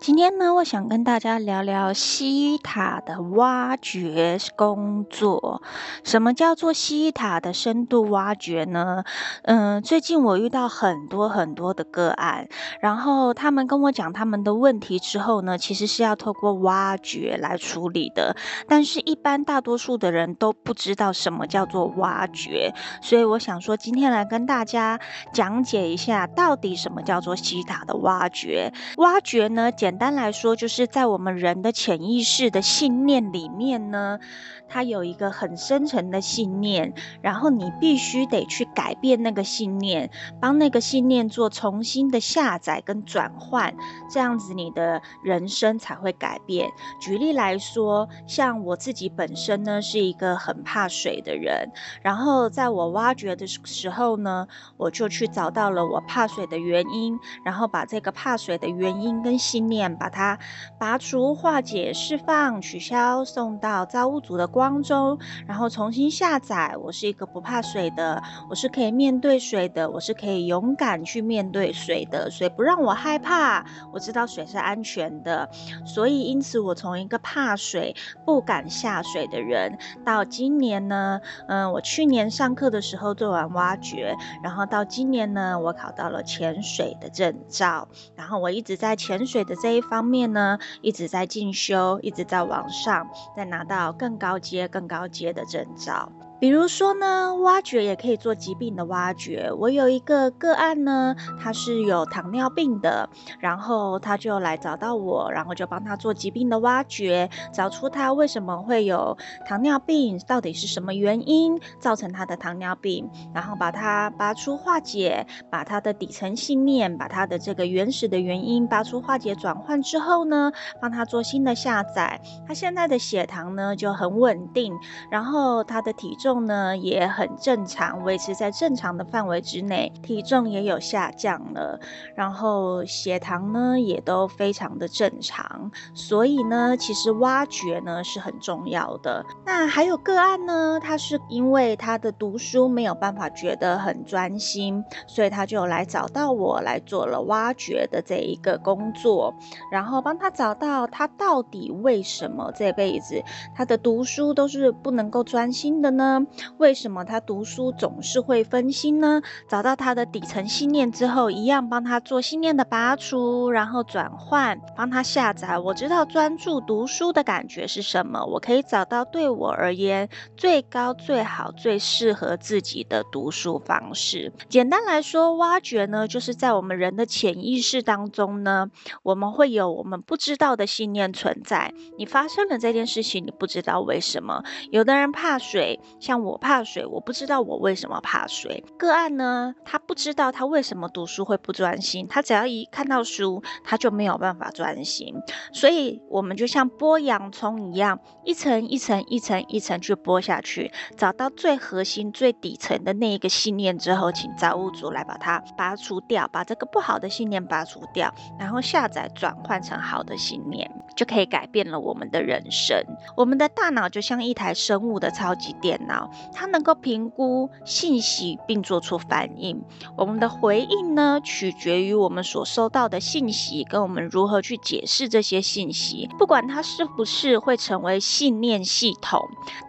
今天呢，我想跟大家聊聊西塔的挖掘工作。什么叫做西塔的深度挖掘呢？嗯，最近我遇到很多很多的个案，然后他们跟我讲他们的问题之后呢，其实是要透过挖掘来处理的。但是，一般大多数的人都不知道什么叫做挖掘，所以我想说，今天来跟大家讲解一下，到底什么叫做西塔的挖掘。挖掘呢，简单来说，就是在我们人的潜意识的信念里面呢，它有一个很深层的信念，然后你必须得去改变那个信念，帮那个信念做重新的下载跟转换，这样子你的人生才会改变。举例来说，像我自己本身呢，是一个很怕水的人，然后在我挖掘的时候呢，我就去找到了我怕水的原因，然后把这个怕水的原因跟心信念，把它拔除、化解、释放、取消，送到造物主的光中，然后重新下载。我是一个不怕水的，我是可以面对水的，我是可以勇敢去面对水的。水不让我害怕，我知道水是安全的，所以因此我从一个怕水、不敢下水的人，到今年呢，嗯，我去年上课的时候做完挖掘，然后到今年呢，我考到了潜水的证照，然后我一直在潜水的这一方面呢，一直在进修，一直在往上，再拿到更高阶、更高阶的证照。比如说呢，挖掘也可以做疾病的挖掘。我有一个个案呢，他是有糖尿病的，然后他就来找到我，然后就帮他做疾病的挖掘，找出他为什么会有糖尿病，到底是什么原因造成他的糖尿病，然后把它拔出化解，把他的底层信念，把他的这个原始的原因拔出化解转换之后呢，帮他做新的下载。他现在的血糖呢就很稳定，然后他的体重。重呢也很正常，维持在正常的范围之内，体重也有下降了，然后血糖呢也都非常的正常，所以呢，其实挖掘呢是很重要的。那还有个案呢，他是因为他的读书没有办法觉得很专心，所以他就来找到我来做了挖掘的这一个工作，然后帮他找到他到底为什么这辈子他的读书都是不能够专心的呢？为什么他读书总是会分心呢？找到他的底层信念之后，一样帮他做信念的拔除，然后转换，帮他下载。我知道专注读书的感觉是什么，我可以找到对我而言最高、最好、最适合自己的读书方式。简单来说，挖掘呢，就是在我们人的潜意识当中呢，我们会有我们不知道的信念存在。你发生了这件事情，你不知道为什么。有的人怕水。像我怕水，我不知道我为什么怕水。个案呢，他不知道他为什么读书会不专心，他只要一看到书，他就没有办法专心。所以，我们就像剥洋葱一样，一层一层、一层一层去剥下去，找到最核心、最底层的那一个信念之后，请造物主来把它拔除掉，把这个不好的信念拔除掉，然后下载转换成好的信念，就可以改变了我们的人生。我们的大脑就像一台生物的超级电脑。它能够评估信息并做出反应。我们的回应呢，取决于我们所收到的信息跟我们如何去解释这些信息。不管它是不是会成为信念系统，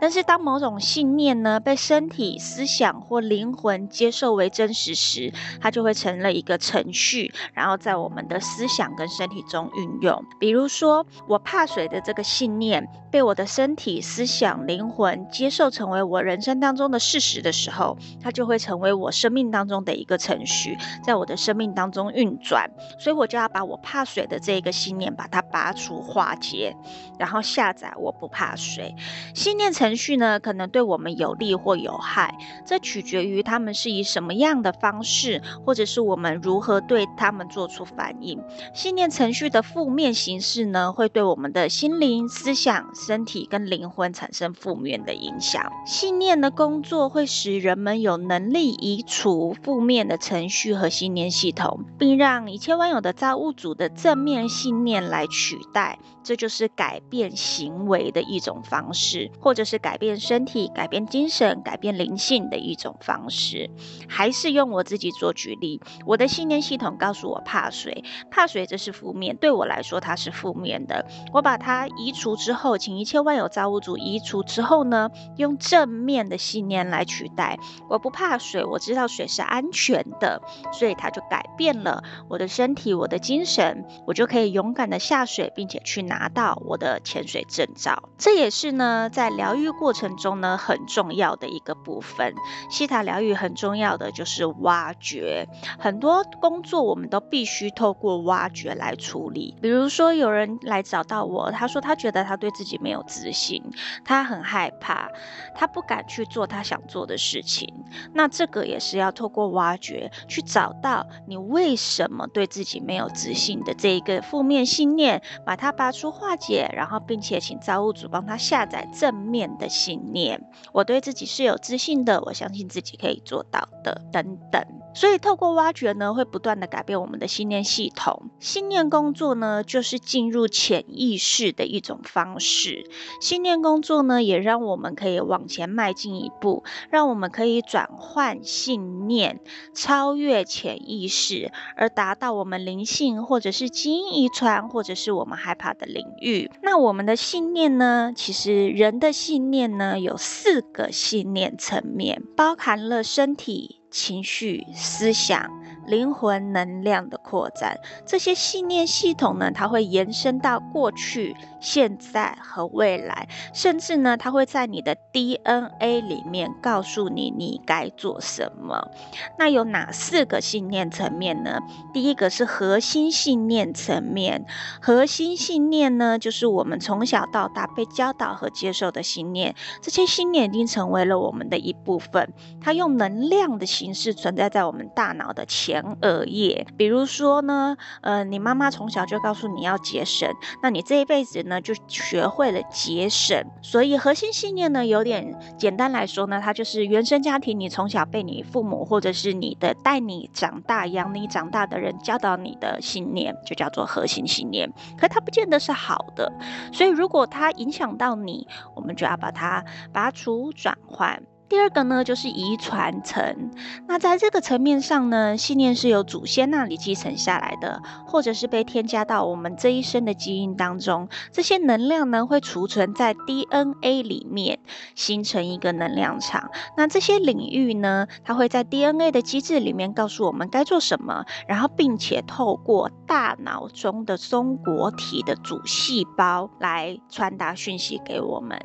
但是当某种信念呢被身体、思想或灵魂接受为真实时，它就会成了一个程序，然后在我们的思想跟身体中运用。比如说，我怕水的这个信念被我的身体、思想、灵魂接受成为我。我人生当中的事实的时候，它就会成为我生命当中的一个程序，在我的生命当中运转。所以我就要把我怕水的这个信念，把它拔除化解，然后下载我不怕水。信念程序呢，可能对我们有利或有害，这取决于他们是以什么样的方式，或者是我们如何对他们做出反应。信念程序的负面形式呢，会对我们的心灵、思想、身体跟灵魂产生负面的影响。信信念的工作会使人们有能力移除负面的程序和信念系统，并让一切万有的造物主的正面信念来取代。这就是改变行为的一种方式，或者是改变身体、改变精神、改变灵性的一种方式。还是用我自己做举例，我的信念系统告诉我怕水，怕水这是负面，对我来说它是负面的。我把它移除之后，请一切万有造物主移除之后呢，用正面的信念来取代。我不怕水，我知道水是安全的，所以它就改变了我的身体、我的精神，我就可以勇敢的下水，并且去拿。到我的潜水证照，这也是呢，在疗愈过程中呢，很重要的一个部分。西塔疗愈很重要的就是挖掘，很多工作我们都必须透过挖掘来处理。比如说，有人来找到我，他说他觉得他对自己没有自信，他很害怕，他不敢去做他想做的事情。那这个也是要透过挖掘去找到你为什么对自己没有自信的这一个负面信念，把它拔出。化解，然后并且请造物主帮他下载正面的信念。我对自己是有自信的，我相信自己可以做到的，等等。所以透过挖掘呢，会不断的改变我们的信念系统。信念工作呢，就是进入潜意识的一种方式。信念工作呢，也让我们可以往前迈进一步，让我们可以转换信念，超越潜意识，而达到我们灵性或者是基因遗传，或者是我们害怕的领域。那我们的信念呢，其实人的信念呢，有四个信念层面，包含了身体。情绪、思想、灵魂能量的扩展，这些信念系统呢，它会延伸到过去、现在和未来，甚至呢，它会在你的 DNA 里面告诉你你该做什么。那有哪四个信念层面呢？第一个是核心信念层面，核心信念呢，就是我们从小到大被教导和接受的信念，这些信念已经成为了我们的一部分，它用能量的形式存在在我们大脑的前额叶。比如说呢，呃，你妈妈从小就告诉你要节省，那你这一辈子呢就学会了节省。所以核心信念呢，有点简单来说呢，它就是原生家庭，你从小被你父母或者是你的带你长大、养你长大的人教导你的信念，就叫做核心信念。可它不见得是好的，所以如果它影响到你，我们就要把它拔除、转换。第二个呢，就是遗传层。那在这个层面上呢，信念是由祖先那里继承下来的，或者是被添加到我们这一生的基因当中。这些能量呢，会储存在 DNA 里面，形成一个能量场。那这些领域呢，它会在 DNA 的机制里面告诉我们该做什么，然后并且透过大脑中的松果体的主细胞来传达讯息给我们。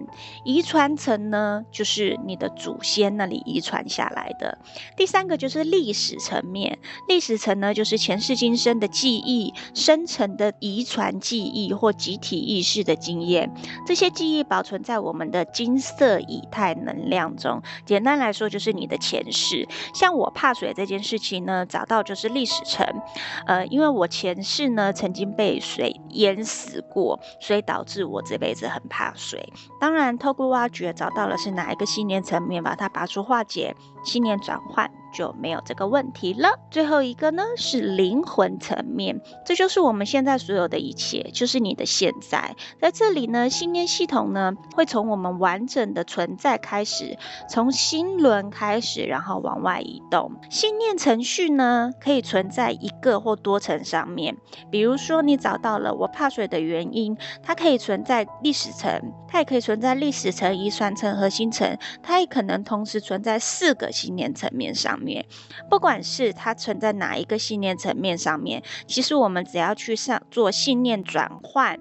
遗传层呢，就是你的主。祖先那里遗传下来的。第三个就是历史层面，历史层呢，就是前世今生的记忆、生成的遗传记忆或集体意识的经验。这些记忆保存在我们的金色以太能量中。简单来说，就是你的前世。像我怕水这件事情呢，找到就是历史层。呃，因为我前世呢曾经被水淹死过，所以导致我这辈子很怕水。当然，透过挖掘找到了是哪一个信念层面。把它拔出化解，信念转换。就没有这个问题了。最后一个呢，是灵魂层面，这就是我们现在所有的一切，就是你的现在。在这里呢，信念系统呢会从我们完整的存在开始，从心轮开始，然后往外移动。信念程序呢可以存在一个或多层上面。比如说，你找到了我怕水的原因，它可以存在历史层，它也可以存在历史层、遗传层、核心层，它也可能同时存在四个信念层面上。面，不管是它存在哪一个信念层面上面，其实我们只要去上做信念转换，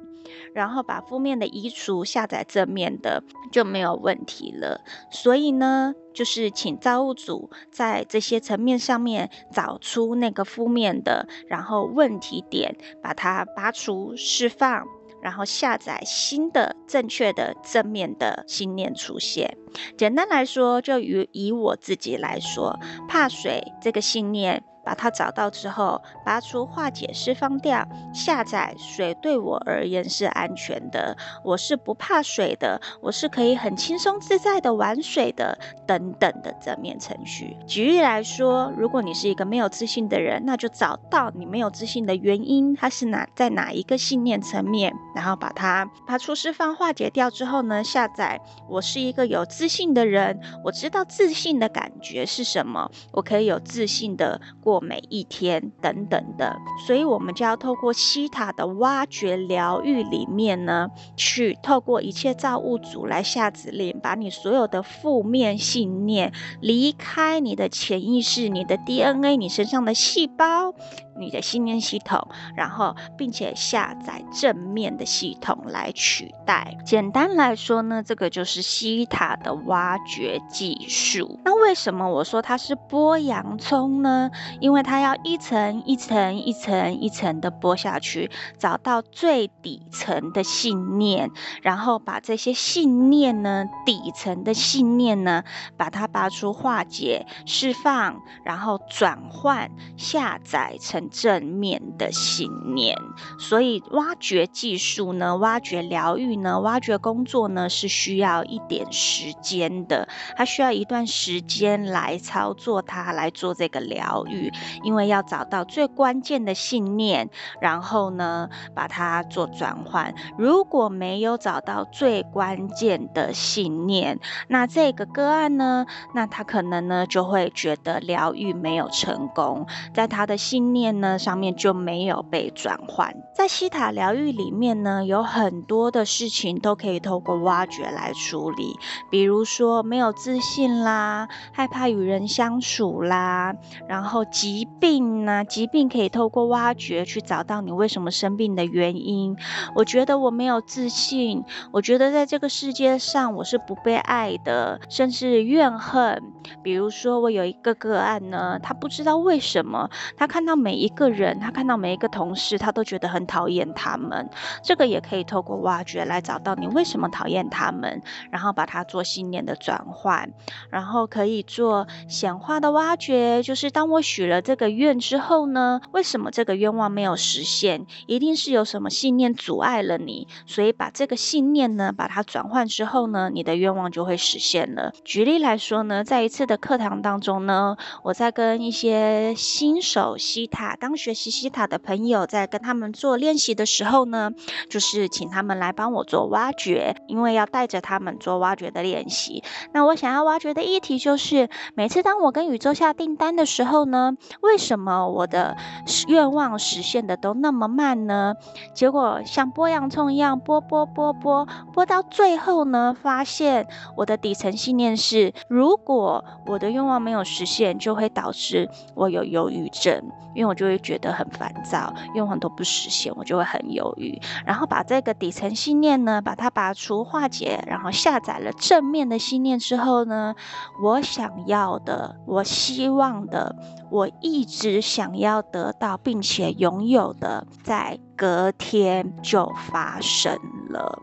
然后把负面的移除，下载正面的，就没有问题了。所以呢，就是请造物主在这些层面上面找出那个负面的，然后问题点，把它拔除、释放。然后下载新的正确的正面的信念出现。简单来说，就以以我自己来说，怕水这个信念把它找到之后，拔除、化解、释放掉。下载水对我而言是安全的，我是不怕水的，我是可以很轻松自在的玩水的，等等的正面程序。举例来说，如果你是一个没有自信的人，那就找到你没有自信的原因，它是哪在哪一个信念层面，然后把它拔除、释放、化解掉之后呢，下载我是一个有自信的人，我知道自信的感觉是什么，我可以有自信的过每一天，等等的。所以，我们就要透过西塔的挖掘疗愈里面呢，去透过一切造物主来下指令，把你所有的负面信念离开你的潜意识、你的 DNA、你身上的细胞。你的信念系统，然后并且下载正面的系统来取代。简单来说呢，这个就是西塔的挖掘技术。那为什么我说它是剥洋葱呢？因为它要一层一层、一层一层的剥下去，找到最底层的信念，然后把这些信念呢，底层的信念呢，把它拔出、化解、释放，然后转换、下载成。正面的信念，所以挖掘技术呢，挖掘疗愈呢，挖掘工作呢，是需要一点时间的。它需要一段时间来操作它，来做这个疗愈，因为要找到最关键的信念，然后呢，把它做转换。如果没有找到最关键的信念，那这个个案呢，那他可能呢就会觉得疗愈没有成功，在他的信念。呢，上面就没有被转换。在西塔疗愈里面呢，有很多的事情都可以透过挖掘来处理，比如说没有自信啦，害怕与人相处啦，然后疾病呢，疾病可以透过挖掘去找到你为什么生病的原因。我觉得我没有自信，我觉得在这个世界上我是不被爱的，甚至怨恨。比如说我有一个个案呢，他不知道为什么，他看到每一个人，他看到每一个同事，他都觉得很讨厌他们。这个也可以透过挖掘来找到你为什么讨厌他们，然后把它做信念的转换，然后可以做显化的挖掘。就是当我许了这个愿之后呢，为什么这个愿望没有实现？一定是有什么信念阻碍了你。所以把这个信念呢，把它转换之后呢，你的愿望就会实现了。举例来说呢，在一次的课堂当中呢，我在跟一些新手希塔。刚学习西塔的朋友在跟他们做练习的时候呢，就是请他们来帮我做挖掘，因为要带着他们做挖掘的练习。那我想要挖掘的议题就是，每次当我跟宇宙下订单的时候呢，为什么我的愿望实现的都那么慢呢？结果像剥洋葱一样剥剥剥剥剥到最后呢，发现我的底层信念是，如果我的愿望没有实现，就会导致我有忧郁症，因为我。就会觉得很烦躁，愿望都不实现，我就会很犹豫。然后把这个底层信念呢，把它拔除、化解，然后下载了正面的信念之后呢，我想要的，我希望的，我一直想要得到并且拥有的，在隔天就发生了。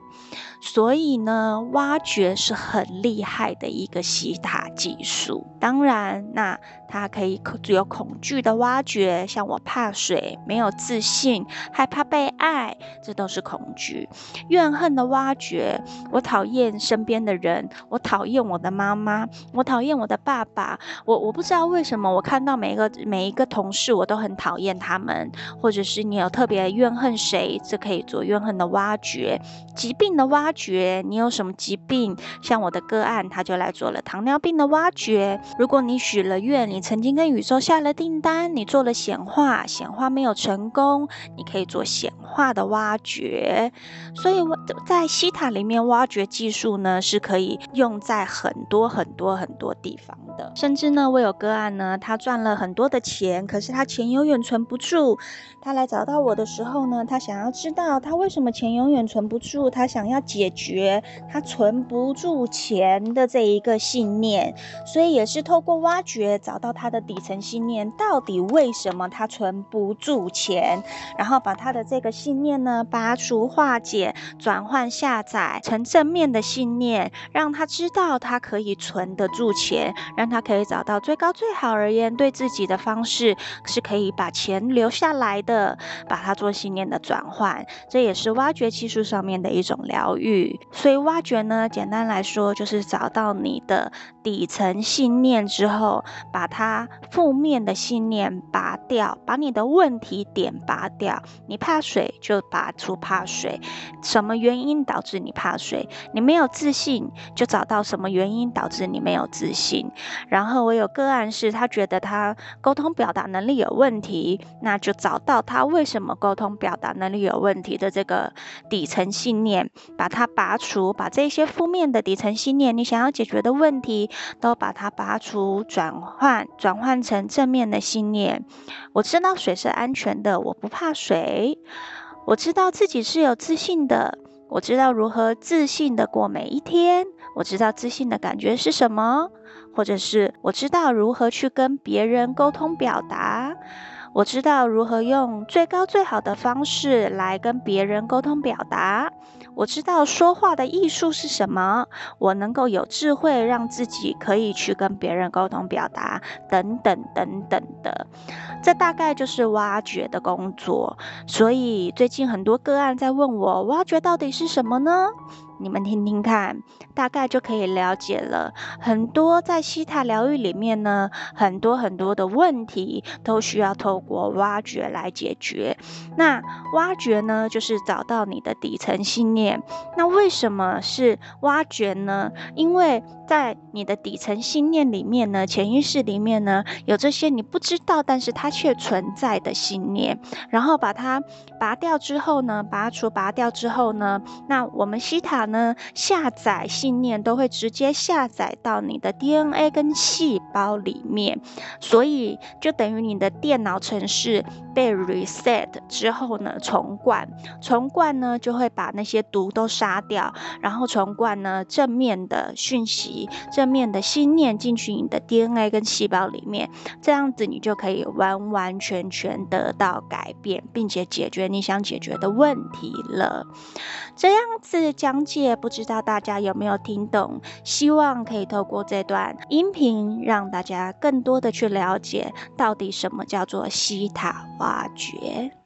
所以呢，挖掘是很厉害的一个西塔技术。当然，那它可以有恐惧的挖掘，像我怕水、没有自信、害怕被爱，这都是恐惧。怨恨的挖掘，我讨厌身边的人，我讨厌我的妈妈，我讨厌我的爸爸。我我不知道为什么，我看到每一个每一个同事，我都很讨厌他们。或者是你有特别怨恨谁，这可以做怨恨的挖掘。疾病的挖。挖掘你有什么疾病？像我的个案，他就来做了糖尿病的挖掘。如果你许了愿，你曾经跟宇宙下了订单，你做了显化，显化没有成功，你可以做显化的挖掘。所以我在西塔里面挖掘技术呢，是可以用在很多很多很多地方的。甚至呢，我有个案呢，他赚了很多的钱，可是他钱永远存不住。他来找到我的时候呢，他想要知道他为什么钱永远存不住他想要解决他存不住钱的这一个信念，所以也是透过挖掘找到他的底层信念，到底为什么他存不住钱，然后把他的这个信念呢拔除、化解、转换、下载成正面的信念，让他知道他可以存得住钱，让他可以找到最高最好而言对自己的方式是可以把钱留下来的，把它做信念的转换，这也是挖掘技术上面的一种疗愈。所以挖掘呢，简单来说就是找到你的底层信念之后，把它负面的信念拔掉，把你的问题点拔掉。你怕水就拔出怕水，什么原因导致你怕水？你没有自信，就找到什么原因导致你没有自信。然后我有个案是，他觉得他沟通表达能力有问题，那就找到他为什么沟通表达能力有问题的这个底层信念，把它它拔除，把这些负面的底层信念，你想要解决的问题，都把它拔除，转换，转换成正面的信念。我知道水是安全的，我不怕水。我知道自己是有自信的，我知道如何自信的过每一天。我知道自信的感觉是什么，或者是我知道如何去跟别人沟通表达。我知道如何用最高最好的方式来跟别人沟通表达。我知道说话的艺术是什么。我能够有智慧，让自己可以去跟别人沟通表达，等等等等的。这大概就是挖掘的工作。所以最近很多个案在问我，挖掘到底是什么呢？你们听听看，大概就可以了解了。很多在希塔疗愈里面呢，很多很多的问题都需要透过挖掘来解决。那挖掘呢，就是找到你的底层信念。那为什么是挖掘呢？因为在你的底层信念里面呢，潜意识里面呢，有这些你不知道，但是它却存在的信念。然后把它拔掉之后呢，拔除、拔掉之后呢，那我们希塔呢，下载信念都会直接下载到你的 DNA 跟细胞里面，所以就等于你的电脑程式被 reset 之后呢，重灌，重灌呢就会把那些毒都杀掉，然后重灌呢正面的讯息。正面的信念进去你的 DNA 跟细胞里面，这样子你就可以完完全全得到改变，并且解决你想解决的问题了。这样子讲解，不知道大家有没有听懂？希望可以透过这段音频，让大家更多的去了解到底什么叫做西塔挖掘。